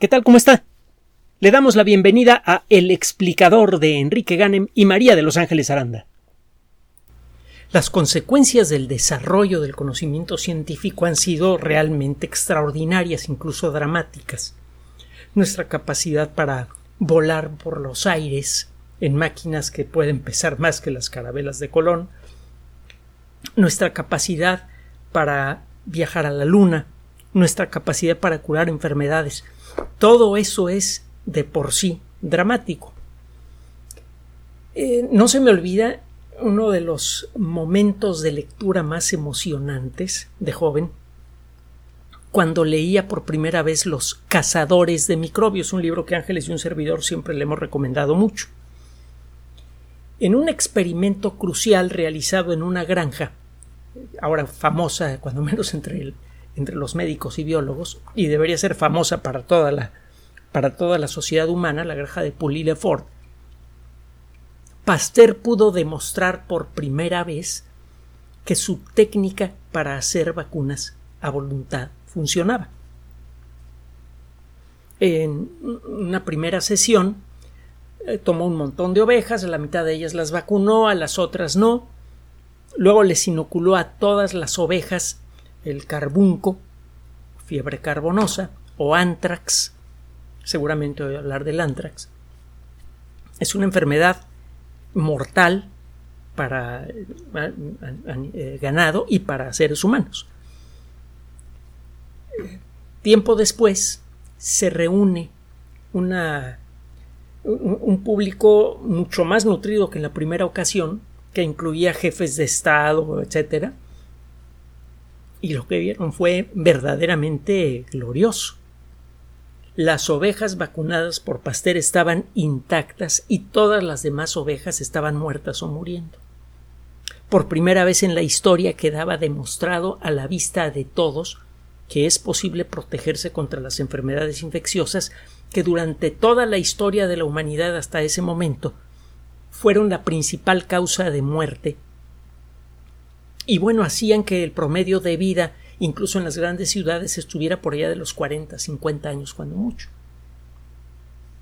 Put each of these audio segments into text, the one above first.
¿Qué tal? ¿Cómo está? Le damos la bienvenida a El explicador de Enrique Ganem y María de Los Ángeles Aranda. Las consecuencias del desarrollo del conocimiento científico han sido realmente extraordinarias, incluso dramáticas. Nuestra capacidad para volar por los aires en máquinas que pueden pesar más que las carabelas de Colón, nuestra capacidad para viajar a la Luna, nuestra capacidad para curar enfermedades, todo eso es de por sí dramático. Eh, no se me olvida uno de los momentos de lectura más emocionantes de joven cuando leía por primera vez Los cazadores de microbios, un libro que Ángeles y un servidor siempre le hemos recomendado mucho. En un experimento crucial realizado en una granja, ahora famosa, cuando menos entre el entre los médicos y biólogos y debería ser famosa para toda la, para toda la sociedad humana, la granja de Pouilly-le-Fort, Pasteur pudo demostrar por primera vez que su técnica para hacer vacunas a voluntad funcionaba. En una primera sesión eh, tomó un montón de ovejas, a la mitad de ellas las vacunó, a las otras no. Luego les inoculó a todas las ovejas el carbunco, fiebre carbonosa o antrax, seguramente voy a hablar del antrax, es una enfermedad mortal para eh, ganado y para seres humanos. Tiempo después se reúne una, un público mucho más nutrido que en la primera ocasión, que incluía jefes de Estado, etcétera, y lo que vieron fue verdaderamente glorioso. Las ovejas vacunadas por Pasteur estaban intactas y todas las demás ovejas estaban muertas o muriendo. Por primera vez en la historia quedaba demostrado a la vista de todos que es posible protegerse contra las enfermedades infecciosas que durante toda la historia de la humanidad hasta ese momento fueron la principal causa de muerte y bueno, hacían que el promedio de vida, incluso en las grandes ciudades, estuviera por allá de los 40, 50 años, cuando mucho.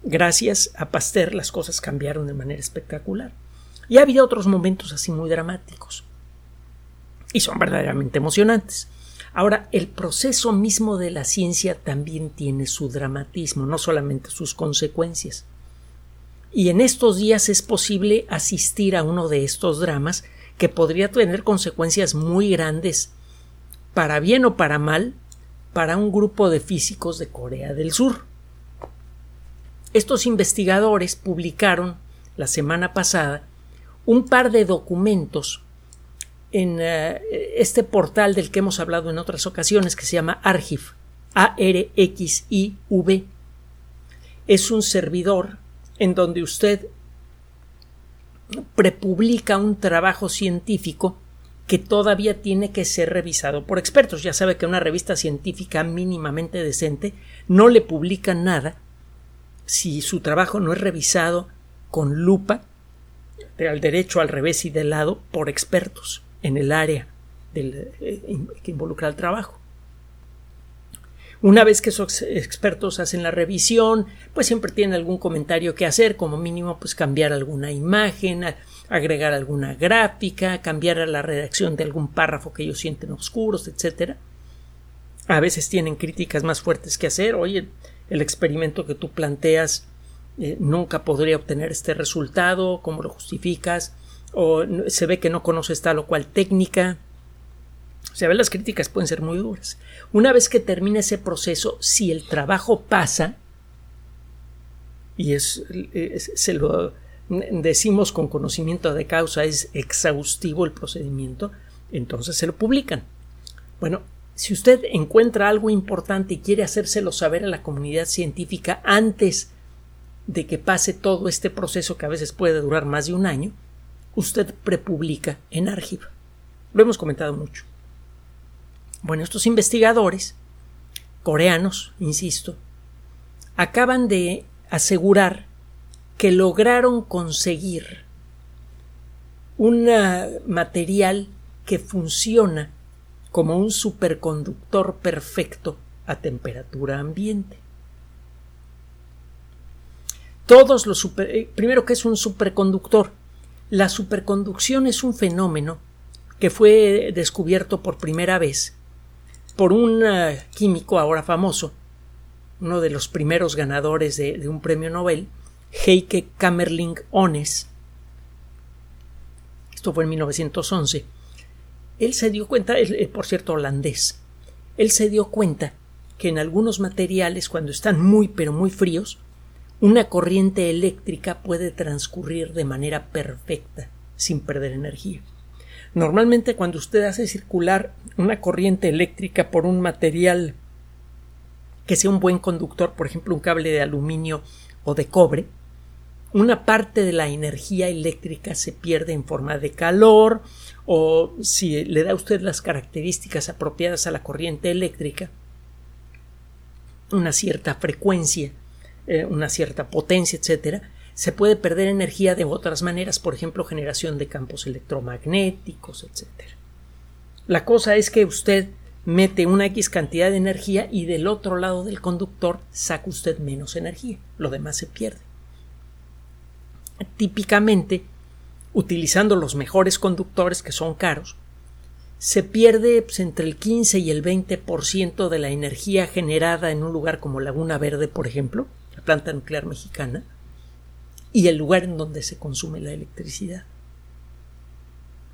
Gracias a Pasteur las cosas cambiaron de manera espectacular. Y ha habido otros momentos así muy dramáticos. Y son verdaderamente emocionantes. Ahora, el proceso mismo de la ciencia también tiene su dramatismo, no solamente sus consecuencias. Y en estos días es posible asistir a uno de estos dramas que podría tener consecuencias muy grandes, para bien o para mal, para un grupo de físicos de Corea del Sur. Estos investigadores publicaron la semana pasada un par de documentos en eh, este portal del que hemos hablado en otras ocasiones que se llama Arxiv, A-R-X-I-V. Es un servidor en donde usted prepublica un trabajo científico que todavía tiene que ser revisado por expertos. Ya sabe que una revista científica mínimamente decente no le publica nada si su trabajo no es revisado con lupa, al derecho, al revés y de lado, por expertos en el área eh, que involucra el trabajo. Una vez que esos expertos hacen la revisión, pues siempre tienen algún comentario que hacer, como mínimo pues cambiar alguna imagen, agregar alguna gráfica, cambiar la redacción de algún párrafo que ellos sienten oscuros, etc. A veces tienen críticas más fuertes que hacer. Oye, el experimento que tú planteas eh, nunca podría obtener este resultado, ¿cómo lo justificas? O se ve que no conoces tal o cual técnica. O sea, las críticas pueden ser muy duras. Una vez que termina ese proceso, si el trabajo pasa, y es, se lo decimos con conocimiento de causa, es exhaustivo el procedimiento, entonces se lo publican. Bueno, si usted encuentra algo importante y quiere hacérselo saber a la comunidad científica antes de que pase todo este proceso que a veces puede durar más de un año, usted prepublica en Archive. Lo hemos comentado mucho. Bueno, estos investigadores, coreanos, insisto, acaban de asegurar que lograron conseguir un material que funciona como un superconductor perfecto a temperatura ambiente. todos los eh, primero que es un superconductor. La superconducción es un fenómeno que fue descubierto por primera vez por un eh, químico ahora famoso, uno de los primeros ganadores de, un premio Nobel, Heike Kamerling Ones. Esto fue en 1911. Él se dio cuenta, por cierto, holandés, él se dio cuenta que en algunos materiales, cuando están muy pero muy fríos, una corriente eléctrica puede transcurrir de manera perfecta, sin perder energía. Normalmente cuando usted hace circular una corriente eléctrica por un material que sea un buen conductor, por ejemplo un cable de aluminio o de cobre, una parte de la energía eléctrica se pierde en forma de calor o si le da usted las características apropiadas a la corriente eléctrica, una cierta frecuencia, eh, una cierta potencia, etcétera, se puede perder energía de otras maneras, por ejemplo, generación de campos electromagnéticos, etcétera. La cosa es que usted mete una X cantidad de energía y del otro lado del conductor saca usted menos energía, lo demás se pierde. Típicamente, utilizando los mejores conductores que son caros, se pierde pues, entre el 15 y el 20% de la energía generada en un lugar como Laguna Verde, por ejemplo, la planta nuclear mexicana, y el lugar en donde se consume la electricidad.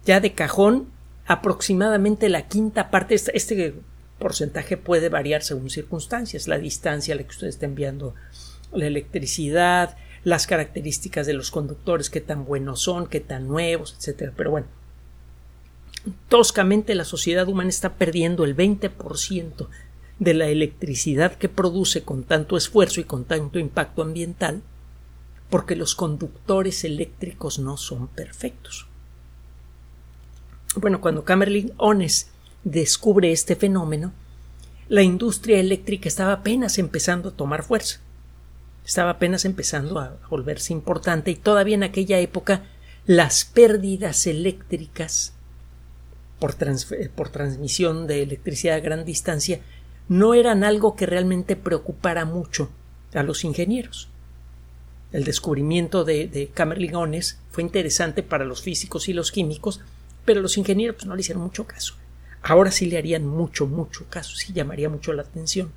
Ya de cajón, aproximadamente la quinta parte, este porcentaje puede variar según circunstancias, la distancia a la que usted está enviando la electricidad, las características de los conductores, qué tan buenos son, qué tan nuevos, etcétera. Pero bueno, toscamente la sociedad humana está perdiendo el 20% de la electricidad que produce con tanto esfuerzo y con tanto impacto ambiental porque los conductores eléctricos no son perfectos. Bueno, cuando Kamerlingh Ones descubre este fenómeno, la industria eléctrica estaba apenas empezando a tomar fuerza. Estaba apenas empezando a volverse importante y todavía en aquella época las pérdidas eléctricas por transmisión de electricidad a gran distancia no eran algo que realmente preocupara mucho a los ingenieros el descubrimiento de, de fue interesante para los físicos y los químicos, pero los ingenieros pues, no le hicieron mucho caso. Ahora sí le harían mucho, mucho caso, sí llamaría mucho la atención.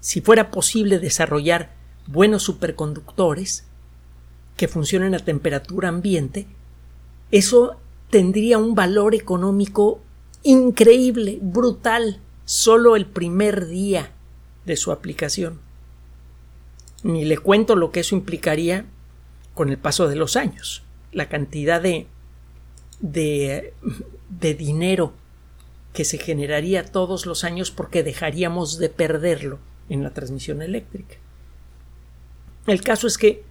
Si fuera posible desarrollar buenos superconductores que funcionen a temperatura ambiente, eso tendría un valor económico increíble, brutal, solo el primer día de su aplicación. Ni le cuento lo que eso implicaría con el paso de los años. La cantidad de, de, de dinero que se generaría todos los años porque dejaríamos de perderlo en la transmisión eléctrica. El caso es que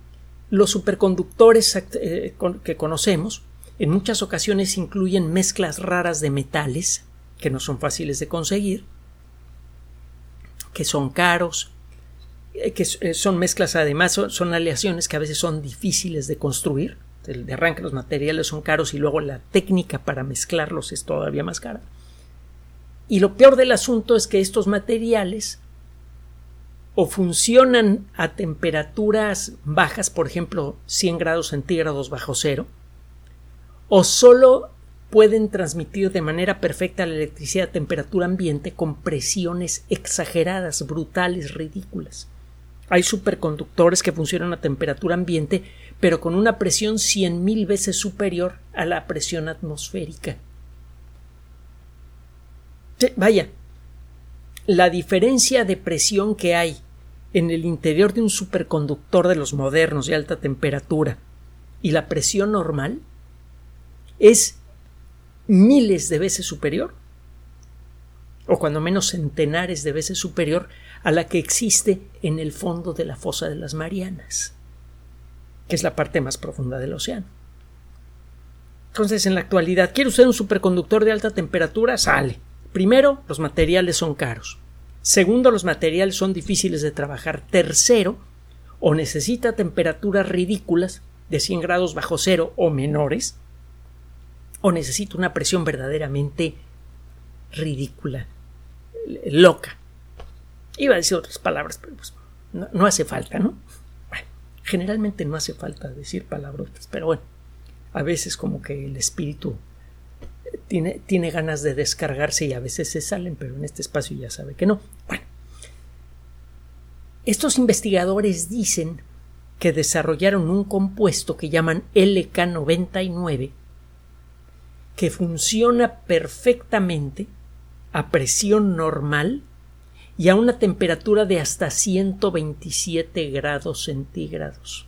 los superconductores eh, que conocemos en muchas ocasiones incluyen mezclas raras de metales que no son fáciles de conseguir, que son caros, que eh, son mezclas además, son, aleaciones que a veces son difíciles de construir. El de arranque los materiales son caros y luego la técnica para mezclarlos es todavía más cara. Y lo peor del asunto es que estos materiales o funcionan a temperaturas bajas, por ejemplo 100 grados centígrados bajo cero, o solo pueden transmitir de manera perfecta la electricidad a temperatura ambiente con presiones exageradas, brutales, ridículas. Hay superconductores que funcionan a temperatura ambiente, pero con una presión cien mil veces superior a la presión atmosférica. Vaya, la diferencia de presión que hay en el interior de un superconductor de los modernos de alta temperatura y la presión normal es miles de veces superior, o cuando menos centenares de veces superior a la que existe en el fondo de la fosa de las Marianas, que es la parte más profunda del océano. Entonces, en la actualidad, ¿quiere usted un superconductor de alta temperatura? Sale. Primero, los materiales son caros. Segundo, los materiales son difíciles de trabajar. Tercero, o necesita temperaturas ridículas de 100 grados bajo cero o menores, o necesita una presión verdaderamente ridícula, loca. Iba a decir otras palabras, pero pues no, hace falta, ¿no? Bueno. Generalmente no hace falta decir palabrotas, pero bueno, a veces como que el espíritu tiene, tiene ganas de descargarse y a veces se salen, pero en este espacio ya sabe que no. Bueno, estos investigadores dicen que desarrollaron un compuesto que llaman LK99 que funciona perfectamente a presión normal y a una temperatura de hasta 127 grados centígrados.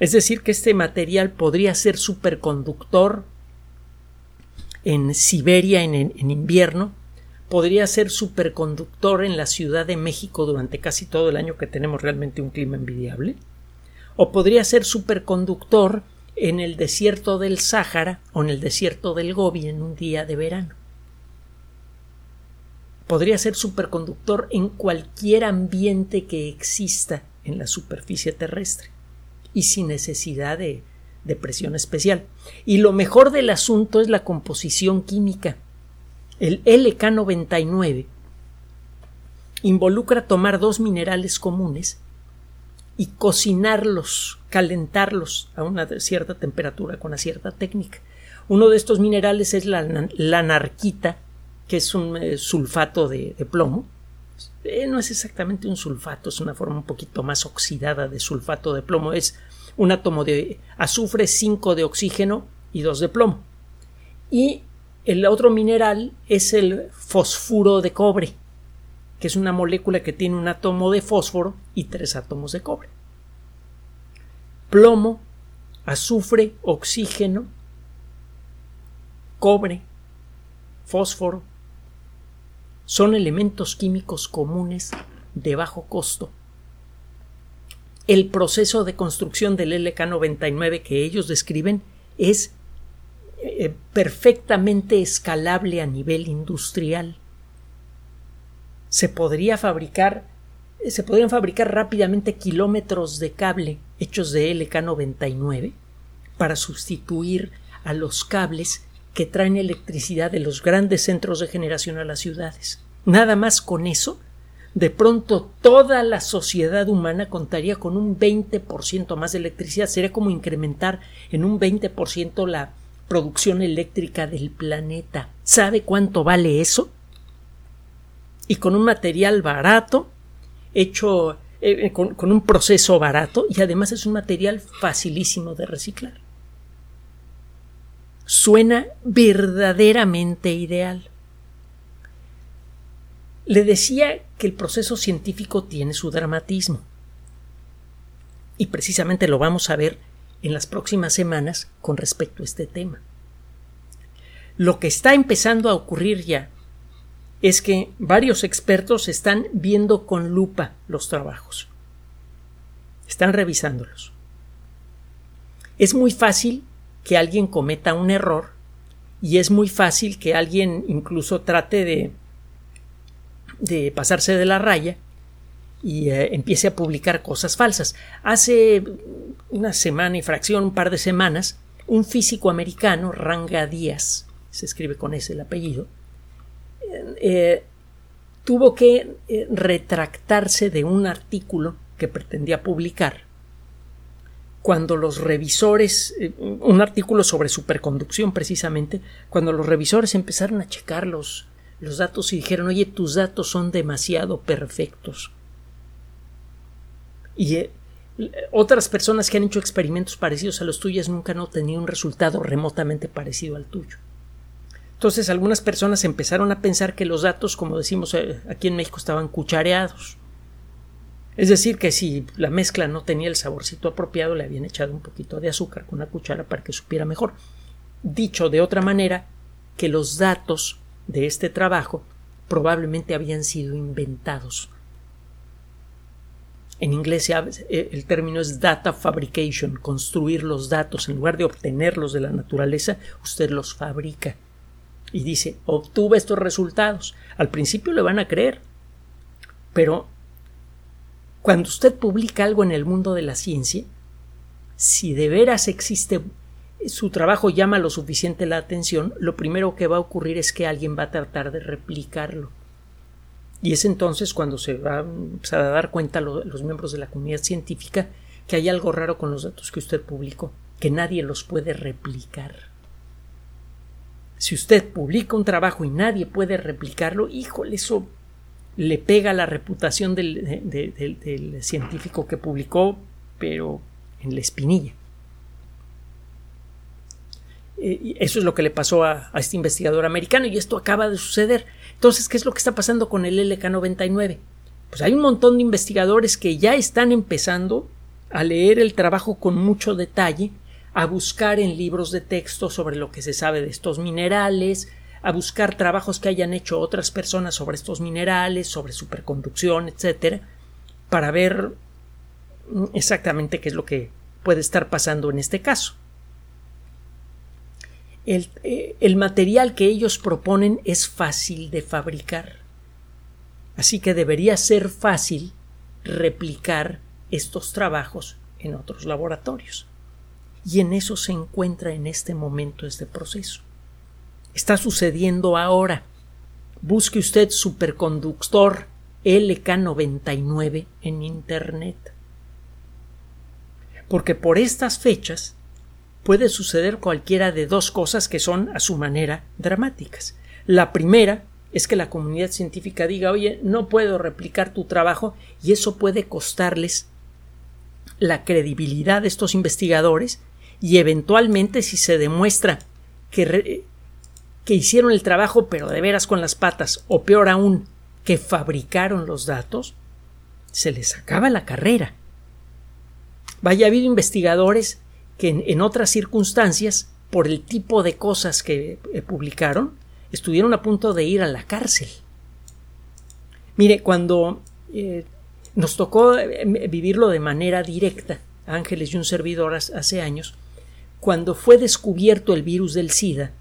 Es decir, que este material podría ser superconductor en Siberia en, invierno, podría ser superconductor en la Ciudad de México durante casi todo el año que tenemos realmente un clima envidiable, o podría ser superconductor en el desierto del Sáhara o en el desierto del Gobi en un día de verano podría ser superconductor en cualquier ambiente que exista en la superficie terrestre y sin necesidad de, de, presión especial. Y lo mejor del asunto es la composición química. El LK99 involucra tomar dos minerales comunes y cocinarlos, calentarlos a una cierta temperatura con una cierta técnica. Uno de estos minerales es la, la narquita que es un eh, sulfato de, plomo. Eh, no es exactamente un sulfato, es una forma un poquito más oxidada de sulfato de plomo. Es un átomo de azufre, 5 de oxígeno y 2 de plomo. Y el otro mineral es el fosfuro de cobre, que es una molécula que tiene un átomo de fósforo y tres átomos de cobre. Plomo, azufre, oxígeno, cobre, fósforo, son elementos químicos comunes de bajo costo. El proceso de construcción del LK99 que ellos describen es eh, perfectamente escalable a nivel industrial. Se podría fabricar se podrían fabricar rápidamente kilómetros de cable hechos de LK99 para sustituir a los cables que traen electricidad de los grandes centros de generación a las ciudades. Nada más con eso, de pronto toda la sociedad humana contaría con un 20% más de electricidad. Sería como incrementar en un 20% la producción eléctrica del planeta. ¿Sabe cuánto vale eso? Y con un material barato, hecho eh, eh, con, con un proceso barato, y además es un material facilísimo de reciclar suena verdaderamente ideal. Le decía que el proceso científico tiene su dramatismo. Y precisamente lo vamos a ver en las próximas semanas con respecto a este tema. Lo que está empezando a ocurrir ya es que varios expertos están viendo con lupa los trabajos. Están revisándolos. Es muy fácil que alguien cometa un error y es muy fácil que alguien incluso trate de, de pasarse de la raya y eh, empiece a publicar cosas falsas. Hace una semana y fracción, un par de semanas, un físico americano, Ranga Díaz, se escribe con ese el apellido, eh, tuvo que eh, retractarse de un artículo que pretendía publicar cuando los revisores, eh, un artículo sobre superconducción precisamente, cuando los revisores empezaron a checar los, los datos y dijeron, oye, tus datos son demasiado perfectos. Y eh, otras personas que han hecho experimentos parecidos a los tuyos nunca han tenido un resultado remotamente parecido al tuyo. Entonces algunas personas empezaron a pensar que los datos, como decimos eh, aquí en México, estaban cuchareados es decir, que si la mezcla no tenía el saborcito apropiado, le habían echado un poquito de azúcar con una cuchara para que supiera mejor. Dicho de otra manera, que los datos de este trabajo probablemente habían sido inventados. En inglés eh, el término es data fabrication, construir los datos. En lugar de obtenerlos de la naturaleza, usted los fabrica. Y dice, obtuve estos resultados. Al principio le van a creer, pero cuando usted publica algo en el mundo de la ciencia, si de veras existe su trabajo llama lo suficiente la atención, lo primero que va a ocurrir es que alguien va a tratar de replicarlo. Y es entonces cuando se va a dar cuenta los miembros de la comunidad científica que hay algo raro con los datos que usted publicó, que nadie los puede replicar. Si usted publica un trabajo y nadie puede replicarlo, híjole, eso le pega la reputación del, científico que publicó, pero en la espinilla. Eh, eso es lo que le pasó a, este investigador americano y esto acaba de suceder. Entonces, ¿qué es lo que está pasando con el LK99? Pues hay un montón de investigadores que ya están empezando a leer el trabajo con mucho detalle, a buscar en libros de texto sobre lo que se sabe de estos minerales, a buscar trabajos que hayan hecho otras personas sobre estos minerales, sobre superconducción, etcétera, para ver exactamente qué es lo que puede estar pasando en este caso. Eh, el, material que ellos proponen es fácil de fabricar. Así que debería ser fácil replicar estos trabajos en otros laboratorios. Y en eso se encuentra en este momento este proceso. Está sucediendo ahora. Busque usted superconductor LK99 en Internet. Porque por estas fechas puede suceder cualquiera de dos cosas que son, a su manera, dramáticas. La primera es que la comunidad científica diga, oye, no puedo replicar tu trabajo y eso puede costarles la credibilidad de estos investigadores y eventualmente si se demuestra que, que hicieron el trabajo pero de veras con las patas o peor aún que fabricaron los datos, se les acaba la carrera. Vaya, ha habido investigadores que en, otras circunstancias, por el tipo de cosas que eh, publicaron, estuvieron a punto de ir a la cárcel. Mire, cuando eh, nos tocó eh, vivirlo de manera directa, Ángeles y un servidor hace años, cuando fue descubierto el virus del SIDA,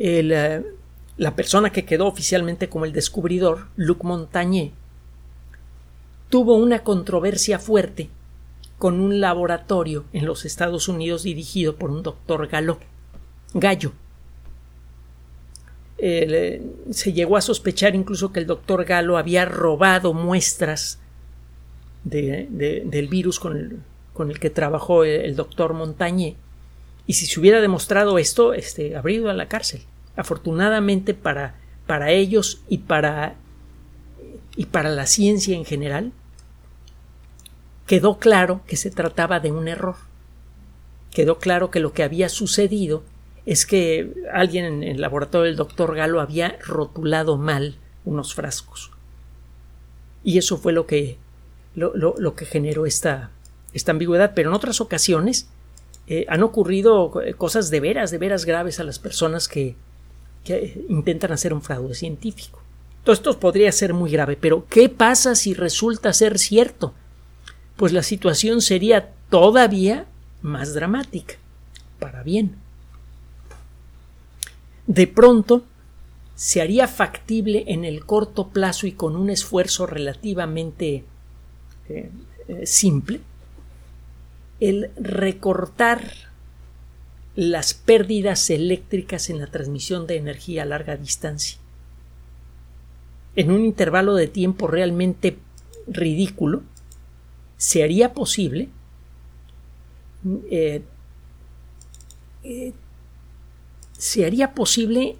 la persona que quedó oficialmente como el descubridor, Luc Montagné, tuvo una controversia fuerte con un laboratorio en los Estados Unidos dirigido por un doctor Galo, Gallo. Eh, se llegó a sospechar incluso que el doctor Galo había robado muestras del virus con el, que trabajó el, doctor Montañé. Y si se hubiera demostrado esto, este, habría ido a la cárcel. Afortunadamente para, para ellos y para, y para la ciencia en general, quedó claro que se trataba de un error. Quedó claro que lo que había sucedido es que alguien en el laboratorio del doctor Galo había rotulado mal unos frascos. Y eso fue lo que, lo, que generó esta, esta ambigüedad. Pero en otras ocasiones eh, han ocurrido cosas de veras, de veras graves a las personas que, que intentan hacer un fraude científico. Todo esto podría ser muy grave, pero ¿qué pasa si resulta ser cierto? pues la situación sería todavía más dramática, para bien. De pronto, se haría factible en el corto plazo y con un esfuerzo relativamente eh, eh, simple el recortar las pérdidas eléctricas en la transmisión de energía a larga distancia. En un intervalo de tiempo realmente ridículo, se haría posible eh, eh, se haría posible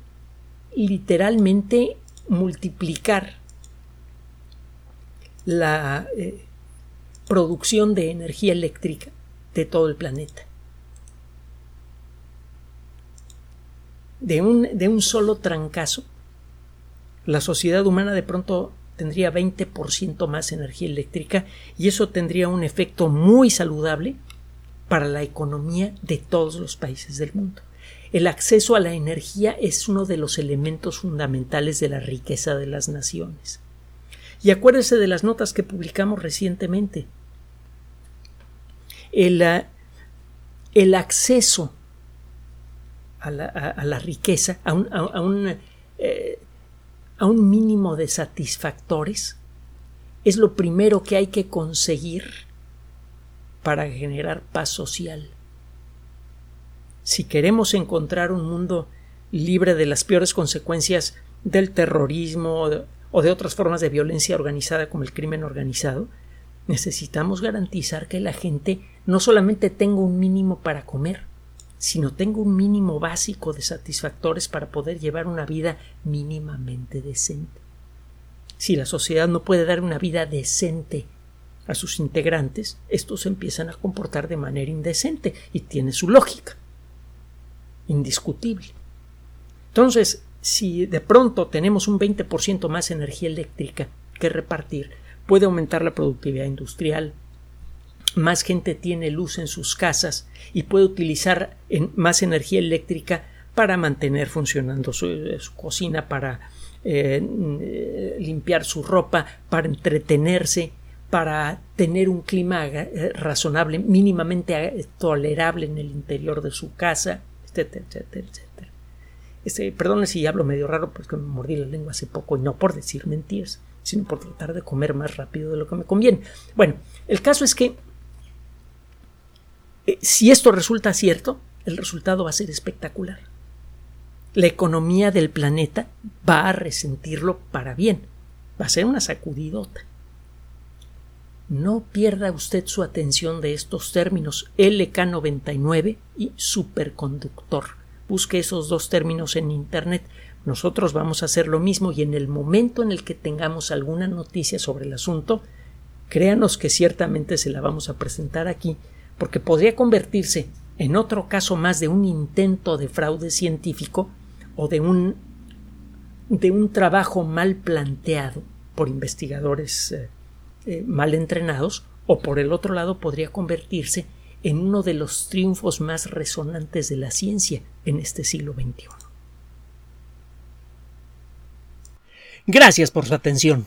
literalmente multiplicar la eh, producción de energía eléctrica de todo el planeta. De un, de un solo trancazo, la sociedad humana de pronto tendría 20% más energía eléctrica y eso tendría un efecto muy saludable para la economía de todos los países del mundo. El acceso a la energía es uno de los elementos fundamentales de la riqueza de las naciones. Y acuérdese de las notas que publicamos recientemente. El, ah, el acceso a la, riqueza, a un, eh, a un mínimo de satisfactores es lo primero que hay que conseguir para generar paz social. Si queremos encontrar un mundo libre de las peores consecuencias del terrorismo o de otras formas de violencia organizada como el crimen organizado, necesitamos garantizar que la gente no solamente tenga un mínimo para comer, sino tenga un mínimo básico de satisfactores para poder llevar una vida mínimamente decente. Si la sociedad no puede dar una vida decente a sus integrantes, estos empiezan a comportar de manera indecente y tiene su lógica. Indiscutible. Entonces, si de pronto tenemos un 20% más energía eléctrica que repartir, puede aumentar la productividad industrial, más gente tiene luz en sus casas y puede utilizar más energía eléctrica para mantener funcionando su, cocina, para eh, limpiar su ropa, para entretenerse, para tener un clima eh, razonable, mínimamente eh, tolerable en el interior de su casa, etcétera, etcétera, etcétera. Este, perdone si hablo medio raro porque me mordí la lengua hace poco y no por decir mentiras, sino por tratar de comer más rápido de lo que me conviene. Bueno, el caso es que eh, si esto resulta cierto, el resultado va a ser espectacular. La economía del planeta va a resentirlo para bien. Va a ser una sacudidota. No pierda usted su atención de estos términos LK99 y superconductor. Busque esos dos términos en Internet. Nosotros vamos a hacer lo mismo y en el momento en el que tengamos alguna noticia sobre el asunto, créanos que ciertamente se la vamos a presentar aquí porque podría convertirse en otro caso más de un intento de fraude científico o de un, de un trabajo mal planteado por investigadores eh, eh, mal entrenados, o por el otro lado podría convertirse en uno de los triunfos más resonantes de la ciencia en este siglo XXI. Gracias por su atención.